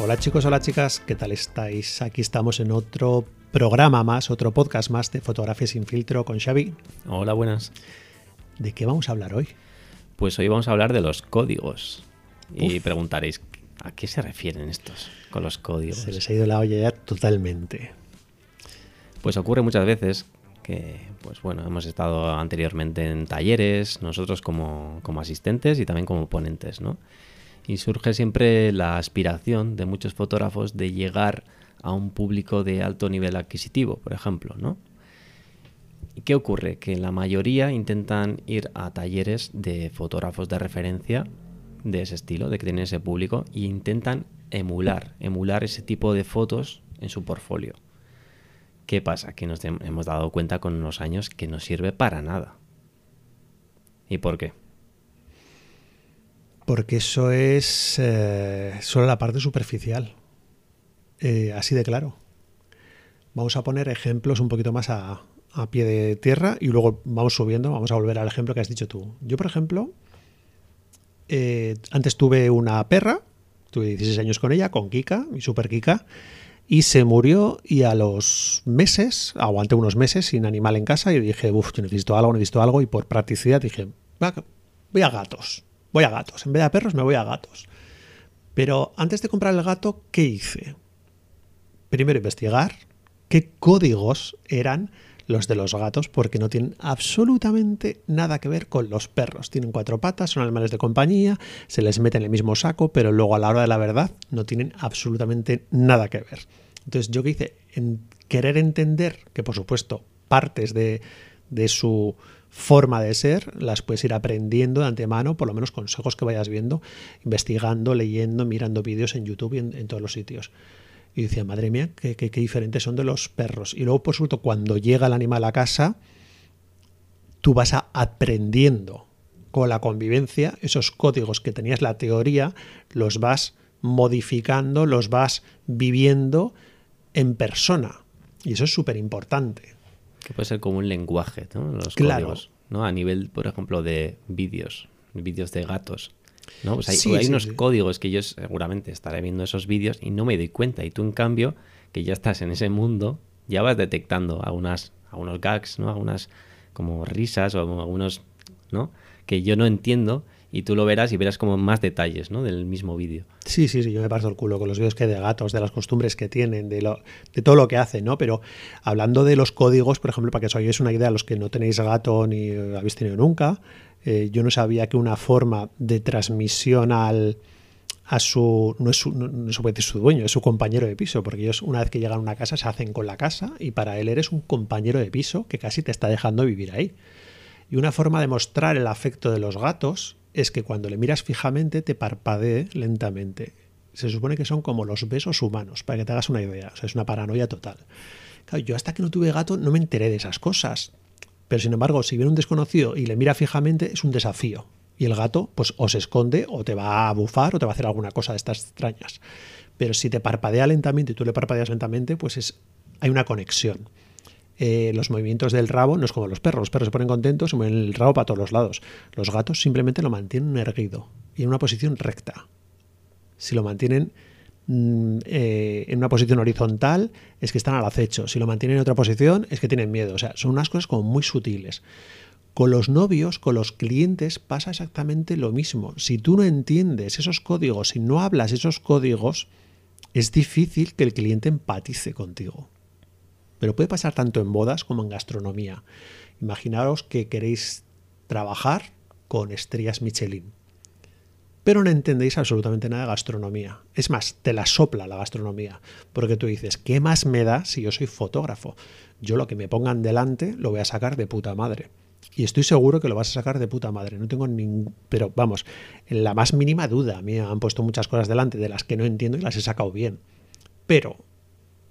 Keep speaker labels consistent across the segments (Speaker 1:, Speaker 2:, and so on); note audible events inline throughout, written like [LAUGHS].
Speaker 1: Hola chicos, hola chicas, ¿qué tal estáis? Aquí estamos en otro programa más, otro podcast más de Fotografía sin filtro con Xavi.
Speaker 2: Hola, buenas.
Speaker 1: ¿De qué vamos a hablar hoy?
Speaker 2: Pues hoy vamos a hablar de los códigos. Y preguntaréis, ¿a qué se refieren estos con los códigos?
Speaker 1: Se les ha ido la olla ya totalmente.
Speaker 2: Pues ocurre muchas veces que, pues bueno, hemos estado anteriormente en talleres, nosotros como, como asistentes y también como ponentes, ¿no? Y surge siempre la aspiración de muchos fotógrafos de llegar a un público de alto nivel adquisitivo, por ejemplo, ¿no? ¿Y qué ocurre? Que la mayoría intentan ir a talleres de fotógrafos de referencia de ese estilo, de que tienen ese público, e intentan emular, emular ese tipo de fotos en su portfolio. ¿Qué pasa? Que nos hemos dado cuenta con los años que no sirve para nada. ¿Y por qué?
Speaker 1: Porque eso es eh, solo la parte superficial. Eh, así de claro. Vamos a poner ejemplos un poquito más a, pie de tierra y luego vamos subiendo, vamos a volver al ejemplo que has dicho tú. Yo, por ejemplo, eh, antes tuve una perra, tuve 16 años con ella, con Kika, mi super Kika, y se murió y a los meses, aguanté unos meses sin animal en casa y dije, uff, necesito algo, necesito algo y por practicidad dije, voy a gatos voy a gatos. En vez de a perros, me voy a gatos. Pero antes de comprar el gato, ¿qué hice? Primero investigar qué códigos eran los de los gatos, porque no tienen absolutamente nada que ver con los perros. Tienen cuatro patas, son animales de compañía, se les mete en el mismo saco, pero luego a la hora de la verdad no tienen absolutamente nada que ver. Entonces, yo qué hice en querer entender que, por supuesto, partes de, de su forma de ser, las puedes ir aprendiendo de antemano, por lo menos consejos que vayas viendo, investigando, leyendo, mirando vídeos en YouTube y en, todos los sitios. Y decía, madre mía, qué, qué, diferentes son de los perros. Y luego, por supuesto, cuando llega el animal a casa, tú vas aprendiendo con la convivencia, esos códigos que tenías la teoría, los vas modificando, los vas viviendo en persona. Y eso es súper importante.
Speaker 2: Que puede ser como un lenguaje, ¿no? Los códigos, ¿no? A nivel, por ejemplo, de vídeos, vídeos de gatos. ¿no? Pues hay, unos códigos que yo seguramente estaré viendo esos vídeos y no me doy cuenta. Y tú, en cambio, que ya estás en ese mundo, ya vas detectando algunas, algunos gags, ¿no? Algunas como risas o algunos, ¿no? Que yo no entiendo y tú lo verás y verás como más detalles ¿no? del mismo vídeo.
Speaker 1: Sí, sí, sí, yo me parto el culo con los vídeos que hay de gatos, de las costumbres que tienen, de, lo, de todo lo que hacen, ¿no? Pero hablando de los códigos, por ejemplo, para que os hagáis una idea, los que no tenéis gato ni habéis tenido nunca, eh, yo no sabía que una forma de transmisión al a su no es su, no, su dueño, es su compañero de piso, porque ellos una vez que llegan a una casa se hacen con la casa y para él eres un compañero de piso que casi te está dejando vivir ahí. Y una forma de mostrar el afecto de los gatos es que cuando le miras fijamente te parpadee lentamente. Se supone que son como los besos humanos, para que te hagas una idea. O sea, es una paranoia total. yo hasta que no tuve gato no me enteré de esas cosas. Pero sin embargo, si viene un desconocido y le mira fijamente, es un desafío. Y el gato, pues o se esconde, o te va a bufar, o te va a hacer alguna cosa de estas extrañas. Pero si te parpadea lentamente y tú le parpadeas lentamente, pues es, hay una conexión. Eh, los movimientos del rabo no es como los perros. Los perros se ponen contentos, se mueven el rabo para todos los lados. Los gatos simplemente lo mantienen erguido y en una posición recta. Si lo mantienen mm, eh, en una posición horizontal, es que están al acecho. Si lo mantienen en otra posición, es que tienen miedo. O sea, son unas cosas como muy sutiles. Con los novios, con los clientes, pasa exactamente lo mismo. Si tú no entiendes esos códigos, si no hablas esos códigos, es difícil que el cliente empatice contigo. Pero puede pasar tanto en bodas como en gastronomía. Imaginaros que queréis trabajar con estrellas Michelin, pero no entendéis absolutamente nada de gastronomía. Es más, te la sopla la gastronomía, porque tú dices, ¿qué más me da si yo soy fotógrafo? Yo lo que me pongan delante lo voy a sacar de puta madre. Y estoy seguro que lo vas a sacar de puta madre. No tengo ningún... Pero vamos, en la más mínima duda. A me han puesto muchas cosas delante de las que no entiendo y las he sacado bien. Pero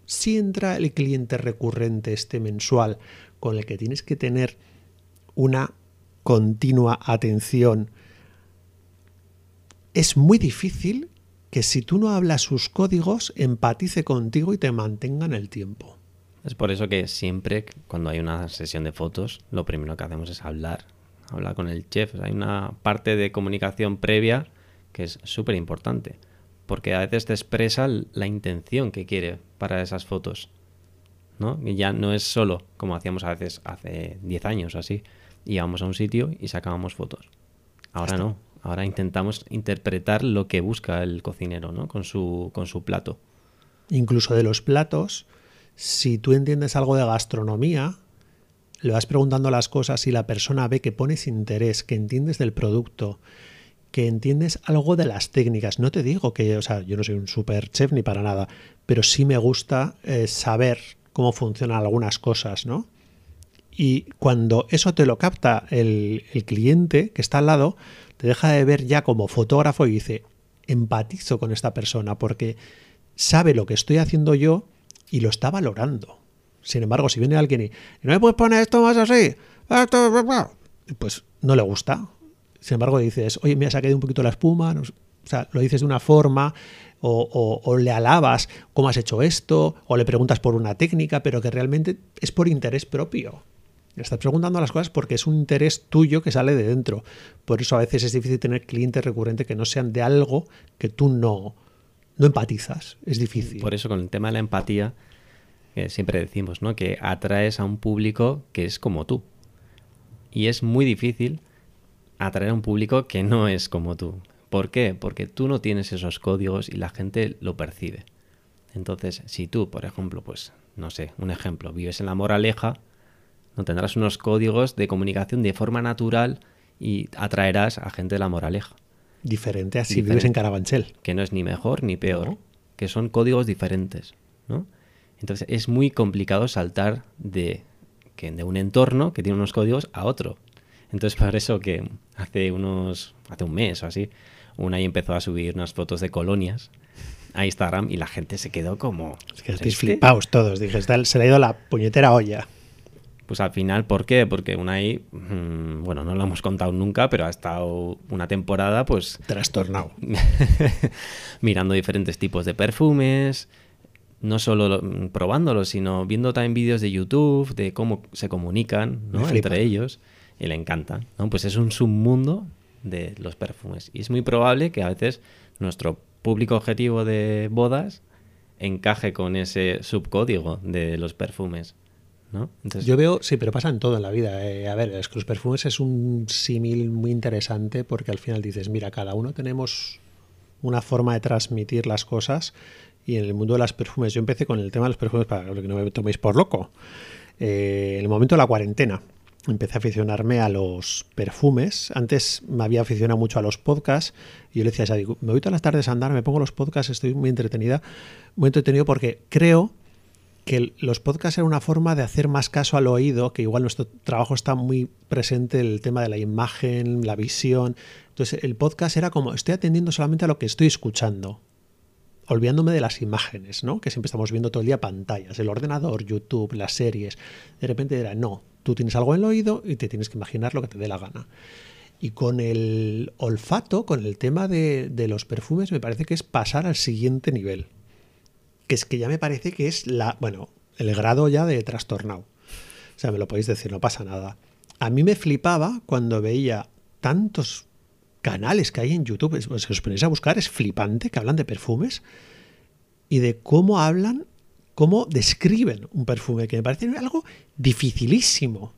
Speaker 1: si entra el cliente recurrente este mensual con el que tienes que tener una continua atención, es muy difícil que si tú no hablas sus códigos, empatice contigo y te mantenga en el tiempo.
Speaker 2: Es por eso que siempre cuando hay una sesión de fotos, lo primero que hacemos es hablar, hablar con el chef. Hay una parte de comunicación previa que es súper importante porque a veces te expresa la intención que quiere para esas fotos. ¿no? Y ya no es solo como hacíamos a veces hace 10 años o así, íbamos a un sitio y sacábamos fotos. Ahora no, ahora intentamos interpretar lo que busca el cocinero ¿no? con, su, con su plato.
Speaker 1: Incluso de los platos, si tú entiendes algo de gastronomía, le vas preguntando las cosas y la persona ve que pones interés, que entiendes del producto, que entiendes algo de las técnicas. No te digo que, o sea, yo no soy un super chef ni para nada, pero sí me gusta eh, saber cómo funcionan algunas cosas, ¿no? Y cuando eso te lo capta el, el cliente que está al lado, te deja de ver ya como fotógrafo y dice, empatizo con esta persona porque sabe lo que estoy haciendo yo y lo está valorando. Sin embargo, si viene alguien y, no me puedes poner esto más así, pues no le gusta. Sin embargo, dices, oye, me ha sacado un poquito la espuma, o sea, lo dices de una forma, o, le alabas cómo has hecho esto, o le preguntas por una técnica, pero que realmente es por interés propio. Estás preguntando las cosas porque es un interés tuyo que sale de dentro. Por eso a veces es difícil tener clientes recurrentes que no sean de algo que tú no, no empatizas. Es difícil.
Speaker 2: Por eso con el tema de la empatía, siempre decimos, ¿no? Que atraes a un público que es como tú. Y es muy difícil atraer a un público que no es como tú. ¿Por qué? Porque tú no tienes esos códigos y la gente lo percibe. Entonces, si tú, por ejemplo, pues, no sé, un ejemplo, vives en la moraleja, no tendrás unos códigos de comunicación de forma natural y atraerás a gente de la moraleja.
Speaker 1: Diferente a si vives en Carabanchel.
Speaker 2: Que no es ni mejor ni peor, que son códigos diferentes, ¿no? Entonces es muy complicado saltar de, que, de un entorno que tiene unos códigos a otro. Entonces por eso que hace unos, hace un mes o así, una ahí empezó a subir unas fotos de colonias a Instagram y la gente se quedó como...
Speaker 1: Es que estáis flipados todos, dije, se le ha ido la puñetera olla.
Speaker 2: Pues al final, ¿por qué? Porque Unai, mmm, bueno, no lo hemos contado nunca, pero ha estado una temporada, pues.
Speaker 1: Trastornado. [LAUGHS]
Speaker 2: mirando diferentes tipos de perfumes, no solo probándolos, sino viendo también vídeos de YouTube de cómo se comunican entre ellos y le encanta. ¿no? Pues es un submundo de los perfumes. Y es muy probable que a veces nuestro público objetivo de bodas encaje con ese subcódigo de los perfumes. ¿no?
Speaker 1: Yo veo, sí, pero pasa en todo en la vida. Eh, a ver, es que los perfumes es un símil muy interesante porque al final dices, mira, cada uno tenemos una forma de transmitir las cosas y en el mundo de las perfumes. Yo empecé con el tema de los perfumes para que no me toméis por loco. Eh, en el momento de la cuarentena empecé a aficionarme a los perfumes. Antes me había aficionado mucho a los podcasts yo le decía a Sadi, me voy todas las tardes a andar, me pongo los podcasts, estoy muy entretenida, muy entretenido porque creo que los podcasts eran una forma de hacer más caso al oído, que igual nuestro trabajo está muy presente el tema de la imagen, la visión. Entonces el podcast era como, estoy atendiendo solamente a lo que estoy escuchando olvidándome de las imágenes, ¿no? Que siempre estamos viendo todo el día pantallas, el ordenador, YouTube, las series. De repente era, no, tú tienes algo en el oído y te tienes que imaginar lo que te dé la gana. Y con el olfato, con el tema de, los perfumes, me parece que es pasar al siguiente nivel. Que es que ya me parece que es la, bueno, el grado ya de trastornado. O sea, me lo podéis decir, no pasa nada. A mí me flipaba cuando veía tantos canales que hay en YouTube, si os ponéis a buscar, es flipante que hablan de perfumes y de cómo hablan, cómo describen un perfume, que me parece algo dificilísimo.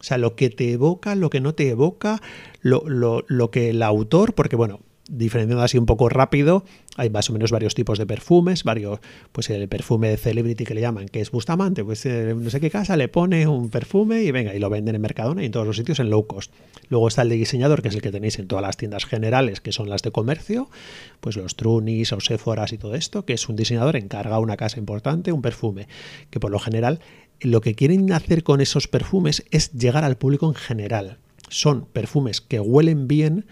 Speaker 1: O sea, lo que te evoca, lo que no te evoca, lo, lo, lo que el autor, porque bueno, diferenciando así un poco rápido, hay más o menos varios tipos de perfumes, varios, pues el perfume de celebrity que le llaman, que es Bustamante, pues eh, no sé qué casa le pone un perfume y venga, y lo venden en Mercadona y en todos los sitios en low cost. Luego está el de diseñador, que es el que tenéis en todas las tiendas generales, que son las de comercio, pues los Trunis o Sephoras y todo esto, que es un diseñador encarga una casa importante un perfume, que por lo general lo que quieren hacer con esos perfumes es llegar al público en general. Son perfumes que huelen bien,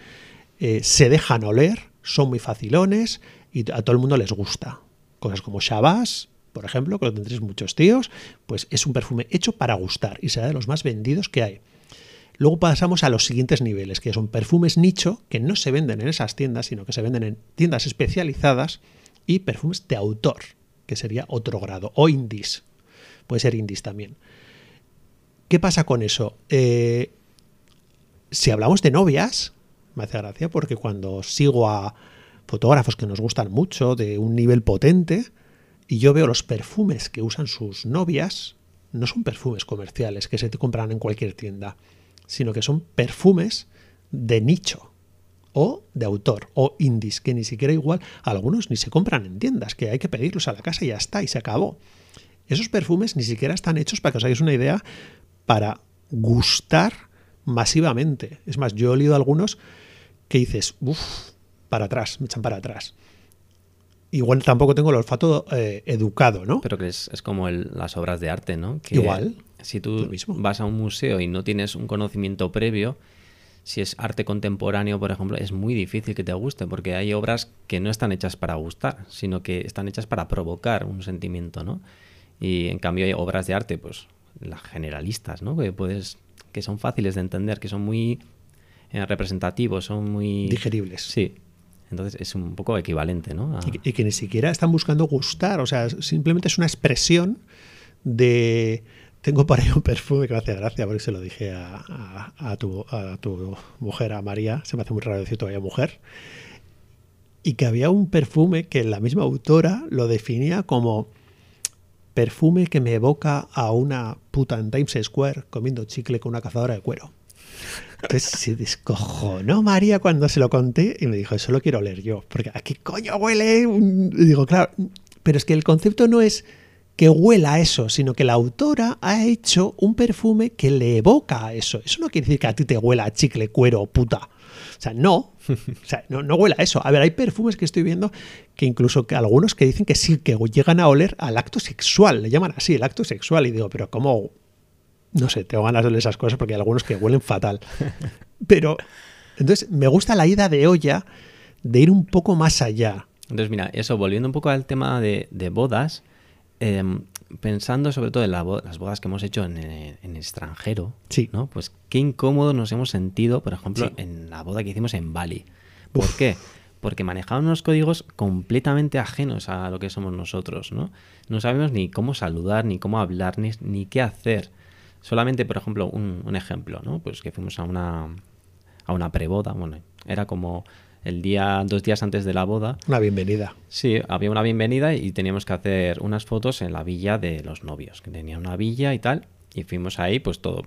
Speaker 1: eh, se dejan oler, son muy facilones y a todo el mundo les gusta. Cosas como Shabazz, por ejemplo, que lo tendréis muchos tíos, pues es un perfume hecho para gustar y será de los más vendidos que hay. Luego pasamos a los siguientes niveles, que son perfumes nicho, que no se venden en esas tiendas, sino que se venden en tiendas especializadas, y perfumes de autor, que sería otro grado, o indies, puede ser indies también. ¿Qué pasa con eso? Eh, si hablamos de novias, me hace gracia porque cuando sigo a, fotógrafos que nos gustan mucho, de un nivel potente, y yo veo los perfumes que usan sus novias, no son perfumes comerciales que se te compran en cualquier tienda, sino que son perfumes de nicho o de autor o indies, que ni siquiera igual, algunos ni se compran en tiendas, que hay que pedirlos a la casa y ya está, y se acabó. Esos perfumes ni siquiera están hechos, para que os hagáis una idea, para gustar masivamente. Es más, yo he olido algunos que dices, uff, para atrás, me echan para atrás. Igual tampoco tengo el olfato eh, educado, ¿no?
Speaker 2: Pero que es, es como el- las obras de arte, ¿no? Que
Speaker 1: Igual,
Speaker 2: Si tú
Speaker 1: mismo.
Speaker 2: vas a un museo y no tienes un conocimiento previo, si es arte contemporáneo, por ejemplo, es muy difícil que te guste, porque hay obras que no están hechas para gustar, sino que están hechas para provocar un sentimiento, ¿no? Y en cambio hay obras de arte, pues, las generalistas, ¿no? Que puedes, que son fáciles de entender, que son muy representativos, son muy
Speaker 1: digeribles.
Speaker 2: Sí. Entonces es un poco equivalente, ¿no? A-
Speaker 1: y, que- y que ni siquiera están buscando gustar, o sea, simplemente es una expresión de... Tengo por ahí un perfume que me hace gracia, porque se lo dije a, a- a tu, a tu mujer, a María, se me hace muy raro decir todavía mujer, y que había un perfume que la misma autora lo definía como perfume que me evoca a una puta en Times Square comiendo chicle con una cazadora de cuero. Entonces se descojonó María cuando se lo conté y me dijo, eso lo quiero leer yo, porque ¿a qué coño huele? un-?" Y digo, claro, pero es que el concepto no es que huela eso, sino que la autora ha hecho un perfume que le evoca a eso. Eso no quiere decir que a ti te huela a chicle, cuero, puta. O sea, no. O sea, no, no huele a eso. A ver, hay perfumes que estoy viendo que incluso que algunos que dicen que sí, que llegan a oler al acto sexual. Le llaman así, el acto sexual. Y digo, pero ¿cómo? No sé, tengo ganas de oler esas cosas porque hay algunos que huelen fatal. Pero, entonces, me gusta la ida de olla de ir un poco más allá.
Speaker 2: Entonces, mira, eso, volviendo un poco al tema de, de bodas, em, pensando sobre todo en la las bodas que hemos hecho en, eh, en extranjero,
Speaker 1: Sí.
Speaker 2: ¿no? Pues qué incómodos nos hemos sentido, por ejemplo,
Speaker 1: Sí.
Speaker 2: en la boda que hicimos en Bali. ¿Por
Speaker 1: Uf.
Speaker 2: qué? Porque manejaban unos códigos completamente ajenos a lo que somos nosotros, ¿no? No sabemos ni cómo saludar, ni cómo hablar, ni, ni qué hacer. Solamente, por ejemplo, un, un ejemplo, ¿no? Pues que fuimos a una, a una preboda, bueno, era como el día, dos días antes de la boda,
Speaker 1: Una bienvenida.
Speaker 2: Sí, había una bienvenida y teníamos que hacer unas fotos en la villa de los novios, que tenía una villa y tal, y fuimos ahí pues todo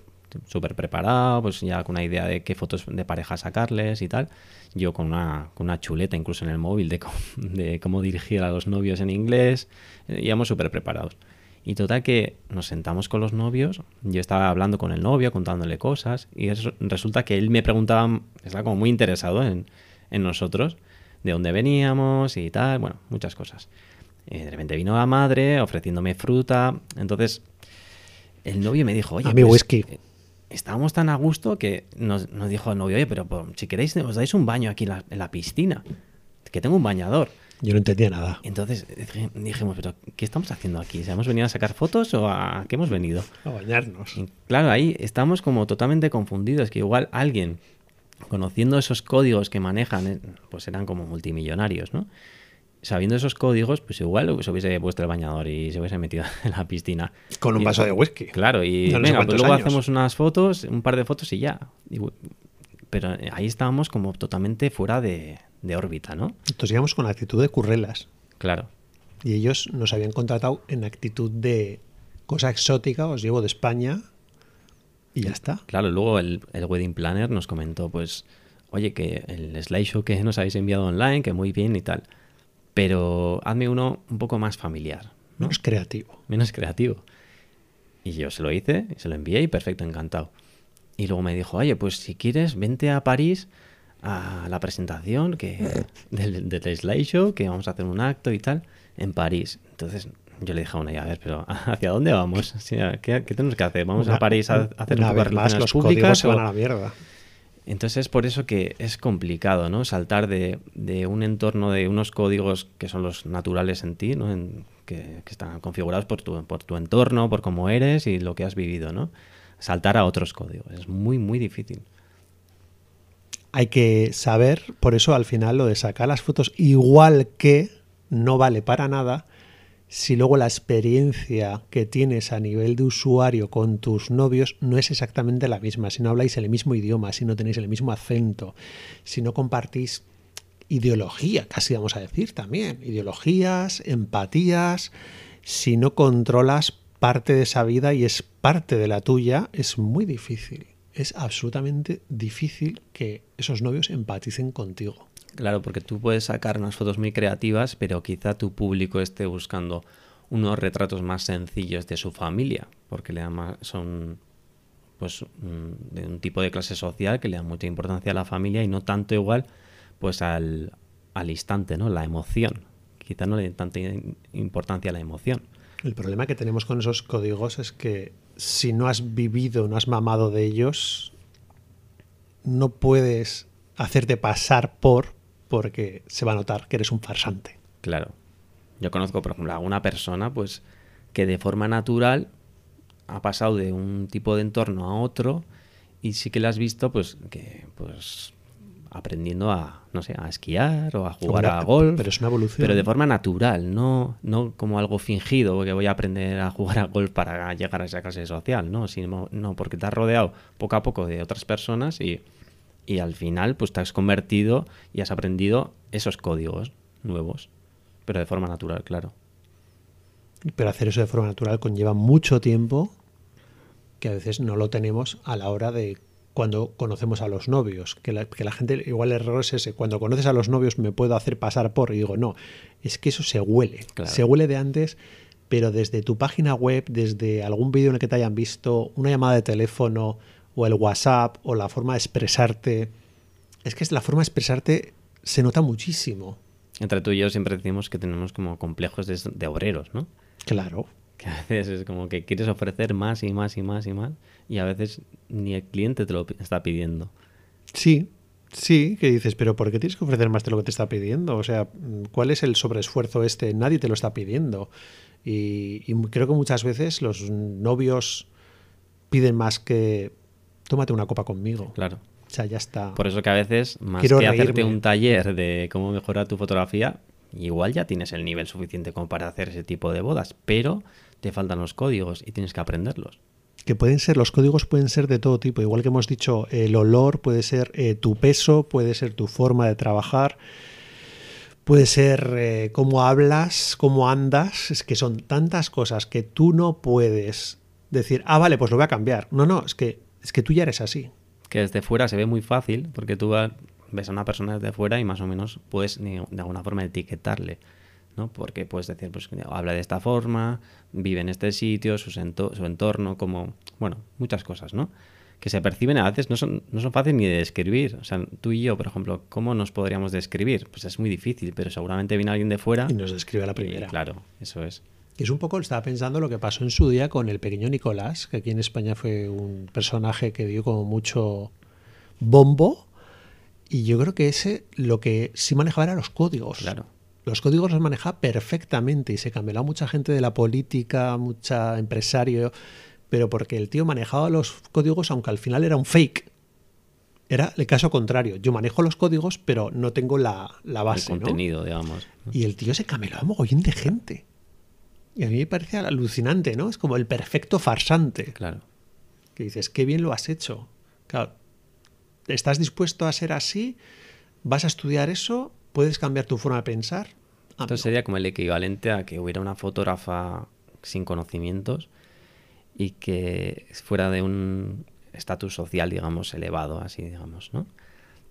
Speaker 2: súper preparado, pues ya con una idea de qué fotos de pareja sacarles y tal. Yo con una, con una chuleta incluso en el móvil de, cómo- [LAUGHS] de cómo dirigir a los novios en inglés, íbamos súper preparados. Y total que nos sentamos con los novios, yo estaba hablando con el novio, contándole cosas, y eso- resulta que él me preguntaba, estaba como muy interesado en, en nosotros, de dónde veníamos y tal, bueno, muchas cosas. Eh, de repente vino la madre ofreciéndome fruta, entonces el novio me dijo, oye,
Speaker 1: A
Speaker 2: pues,
Speaker 1: whisky.
Speaker 2: eh, estábamos tan a gusto que nos, nos dijo el novio, oye, pero si queréis os dais un baño aquí en la, en la piscina, que tengo un bañador.
Speaker 1: Yo no entendía nada.
Speaker 2: Entonces dijimos, pero ¿qué estamos haciendo aquí? ¿Se ¿Hemos venido a sacar fotos o a qué hemos venido?
Speaker 1: A bañarnos.
Speaker 2: Y claro, ahí estamos como totalmente confundidos, que igual alguien, conociendo esos códigos que manejan, eh, pues eran como multimillonarios, ¿no? Sabiendo esos códigos, pues igual se hubiese puesto el bañador y se hubiese metido [LAUGHS] en la piscina.
Speaker 1: Con un
Speaker 2: Y-
Speaker 1: vaso de whisky.
Speaker 2: Claro, y
Speaker 1: no
Speaker 2: venga, pues luego
Speaker 1: años.
Speaker 2: hacemos unas fotos, un par de fotos y ya. Y pero ahí estábamos como totalmente fuera de, de órbita, ¿no?
Speaker 1: Entonces íbamos con actitud de currelas.
Speaker 2: Claro.
Speaker 1: Y ellos nos habían contratado en actitud de cosa exótica, os llevo de España y ya está.
Speaker 2: Claro, luego el, el wedding planner nos comentó, pues, oye, que el slideshow que nos habéis enviado online, que muy bien y tal, pero hazme uno un poco más familiar, ¿no?
Speaker 1: Menos creativo.
Speaker 2: menos creativo. Y yo se lo hice, se lo envié y perfecto, encantado. Y luego me dijo, oye, pues si quieres, vente a París a la presentación que, [LAUGHS] del, del slideshow, que vamos a hacer un acto y tal, en París. Entonces yo le dije a una, a ver, pero [LAUGHS] ¿hacia dónde vamos? [LAUGHS] O sea, ¿qué, qué tenemos que hacer? ¿Vamos
Speaker 1: Una-
Speaker 2: a París a, a hacer un poco de
Speaker 1: más, los
Speaker 2: públicas?
Speaker 1: se van
Speaker 2: o-
Speaker 1: a la mierda.
Speaker 2: entonces es por eso que es complicado, ¿no? Saltar de, de un entorno de unos códigos que son los naturales en ti, ¿no? En- que, que están configurados por tu, por tu entorno, por cómo eres y lo que has vivido, ¿no? Saltar a otros códigos. Es muy, muy difícil.
Speaker 1: Hay que saber, por eso al final lo de sacar las fotos igual que no vale para nada si luego la experiencia que tienes a nivel de usuario con tus novios no es exactamente la misma, si no habláis el mismo idioma, si no tenéis el mismo acento, si no compartís ideología, casi vamos a decir también. Ideologías, empatías. Si no controlas parte de esa vida y es parte de la tuya, es muy difícil. Es absolutamente difícil que esos novios empaticen contigo.
Speaker 2: Claro, porque tú puedes sacar unas fotos muy creativas, pero quizá tu público esté buscando unos retratos más sencillos de su familia, porque le son pues mm, de un tipo de clase social que le da mucha importancia a la familia y no tanto igual pues al, al instante, ¿no? La emoción. Quizá no le den tanta importancia a la emoción.
Speaker 1: El problema que tenemos con esos códigos es que si no has vivido, no has mamado de ellos, no puedes hacerte pasar por porque se va a notar que eres un farsante.
Speaker 2: Claro. Yo conozco, por ejemplo, a una persona pues que de forma natural ha pasado de un tipo de entorno a otro y sí que la has visto pues que pues aprendiendo a no sé a esquiar o a jugar a golf
Speaker 1: pero es una evolución.
Speaker 2: pero de forma natural no no como algo fingido porque voy a aprender a jugar a golf para llegar a esa clase social no sino no porque te has rodeado poco a poco de otras personas y, y al final pues te has convertido y has aprendido esos códigos nuevos pero de forma natural claro.
Speaker 1: Pero hacer eso de forma natural conlleva mucho tiempo que a veces no lo tenemos a la hora de cuando conocemos a los novios, que la, gente, igual el error es ese, cuando conoces a los novios me puedo hacer pasar por, y digo, no, es que eso se huele, se huele de antes, pero desde tu página web, desde algún vídeo en el que te hayan visto, una llamada de teléfono, o el WhatsApp, o la forma de expresarte, es que es la forma de expresarte se nota muchísimo.
Speaker 2: Entre tú y yo siempre decimos que tenemos como complejos de, de obreros, ¿no?
Speaker 1: Claro
Speaker 2: que a veces es como que quieres ofrecer más y más y más y más y a veces ni el cliente te lo está pidiendo.
Speaker 1: Sí, sí, que dices, pero ¿por qué tienes que ofrecer más de lo que te está pidiendo? O sea, ¿cuál es el sobreesfuerzo este? Nadie te lo está pidiendo. Y, creo que muchas veces los novios piden más que tómate una copa conmigo.
Speaker 2: Claro.
Speaker 1: O sea, ya está.
Speaker 2: Por eso que a veces, más que hacerte un taller de cómo mejorar tu fotografía, igual ya tienes el nivel suficiente como para hacer ese tipo de bodas, pero te faltan los códigos y tienes que aprenderlos.
Speaker 1: Que pueden ser, los códigos pueden ser de todo tipo, igual que hemos dicho, el olor puede ser eh, tu peso, puede ser tu forma de trabajar, puede ser eh, cómo hablas, cómo andas, es que son tantas cosas que tú no puedes decir, ah, vale, pues lo voy a cambiar. No, no, es que, es que tú ya eres así.
Speaker 2: Que desde fuera se ve muy fácil, porque tú ves a una persona desde fuera y más o menos puedes de alguna forma etiquetarle ¿no? Porque puedes decir, pues habla de esta forma, vive en este sitio, su, su entorno, como, bueno, muchas cosas, ¿no? Que se perciben a veces no son, no son fáciles ni de describir. O sea, tú y yo, por ejemplo, ¿cómo nos podríamos describir? Pues es muy difícil, pero seguramente viene alguien de fuera.
Speaker 1: Y nos describe a la primera.
Speaker 2: claro, eso es.
Speaker 1: Y es un poco, estaba pensando lo que pasó en su día con el pequeño Nicolás, que aquí en España fue un personaje que dio como mucho bombo. Y yo creo que ese lo que sí manejaba era los códigos.
Speaker 2: Claro
Speaker 1: los códigos los maneja perfectamente y se cambió mucha gente de la política, mucha empresario, pero porque el tío manejaba los códigos aunque al final era un fake. Era el caso contrario. Yo manejo los códigos, pero no tengo la, base.
Speaker 2: El contenido, digamos.
Speaker 1: Y el tío se cameló a mogollón de gente. Y a mí me parece alucinante, ¿no? Es como el perfecto farsante.
Speaker 2: Claro.
Speaker 1: Que dices, qué bien lo has hecho. Claro, ¿estás dispuesto a ser así? ¿Vas a estudiar eso? ¿Puedes cambiar tu forma de pensar?
Speaker 2: Ah, Entonces sería como el equivalente a que hubiera una fotógrafa sin conocimientos y que fuera de un estatus social, digamos, elevado, así, digamos, ¿no?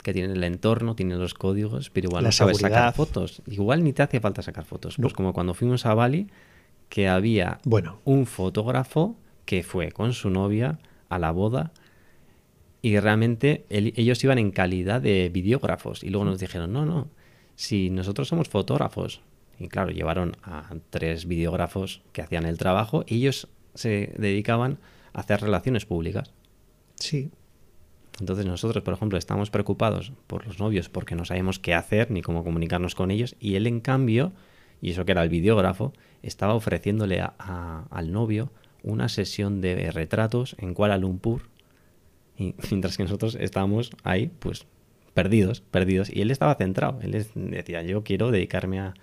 Speaker 2: Que tiene el entorno, tiene los códigos, pero igual no sabe sacar fotos. Igual ni te hace falta sacar fotos. Pues como cuando fuimos a Bali, que había
Speaker 1: bueno.
Speaker 2: un fotógrafo que fue con su novia a la boda y realmente ellos iban en calidad de videógrafos y luego nos dijeron, no, no, si nosotros somos fotógrafos, y claro, llevaron a tres videógrafos que hacían el trabajo, y ellos se dedicaban a hacer relaciones públicas.
Speaker 1: Sí.
Speaker 2: Entonces nosotros, por ejemplo, estamos preocupados por los novios porque no sabemos qué hacer ni cómo comunicarnos con ellos, y él en cambio, y eso que era el videógrafo, estaba ofreciéndole al novio una sesión de retratos en Kuala Lumpur, y mientras que nosotros estábamos ahí, pues perdidos, perdidos. Y él estaba centrado. Él decía, yo quiero dedicarme a,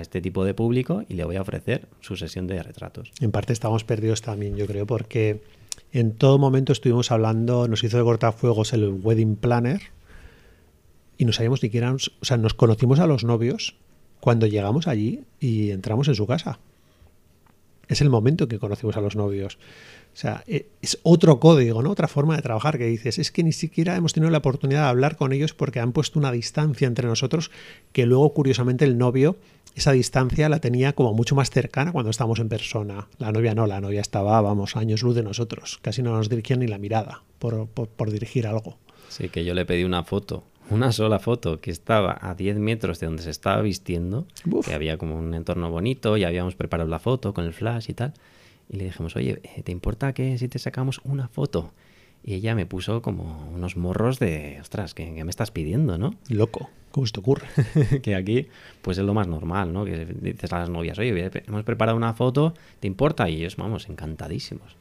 Speaker 2: este tipo de público y le voy a ofrecer su sesión de retratos.
Speaker 1: En parte estábamos perdidos también, yo creo, porque en todo momento estuvimos hablando, nos hizo de cortafuegos el wedding planner, y no sabíamos ni quién o sea, nos conocimos a los novios cuando llegamos allí y entramos en su casa. Es el momento que conocimos a los novios. O sea, e, es otro código, ¿no? Otra forma de trabajar que dices, es que ni siquiera hemos tenido la oportunidad de hablar con ellos porque han puesto una distancia entre nosotros que luego, curiosamente, el novio, esa distancia la tenía como mucho más cercana cuando estábamos en persona. La novia no, la novia estaba, vamos, años luz de nosotros. Casi no nos dirigían ni la mirada por, por, dirigir algo.
Speaker 2: Sí, que yo le pedí una foto una sola foto que estaba a 10 metros de donde se estaba vistiendo, que había como un entorno bonito y habíamos preparado la foto con el flash y tal. Y le dijimos, oye, eh, ¿te importa que si te sacamos una foto? Y ella me puso como unos morros de, ostras, ¿qué, me estás pidiendo, no?
Speaker 1: Loco, ¿cómo se te ocurre? [LAUGHS]
Speaker 2: que aquí, pues es lo más normal, ¿no? Que dices a las novias, oye, hemos preparado una foto, ¿te importa? Y ellos, vamos, encantadísimos.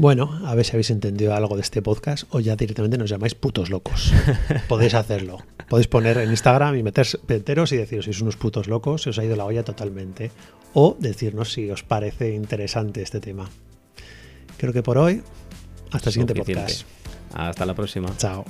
Speaker 1: Bueno, a ver si habéis entendido algo de este podcast o ya directamente nos llamáis putos locos. [LAUGHS] Podéis hacerlo. Podéis poner en Instagram y meter peteros y deciros si sois unos putos locos, si os ha ido la olla totalmente. O decirnos si os parece interesante este tema. Creo que por hoy, hasta el siguiente podcast.
Speaker 2: Hasta la próxima.
Speaker 1: Chao.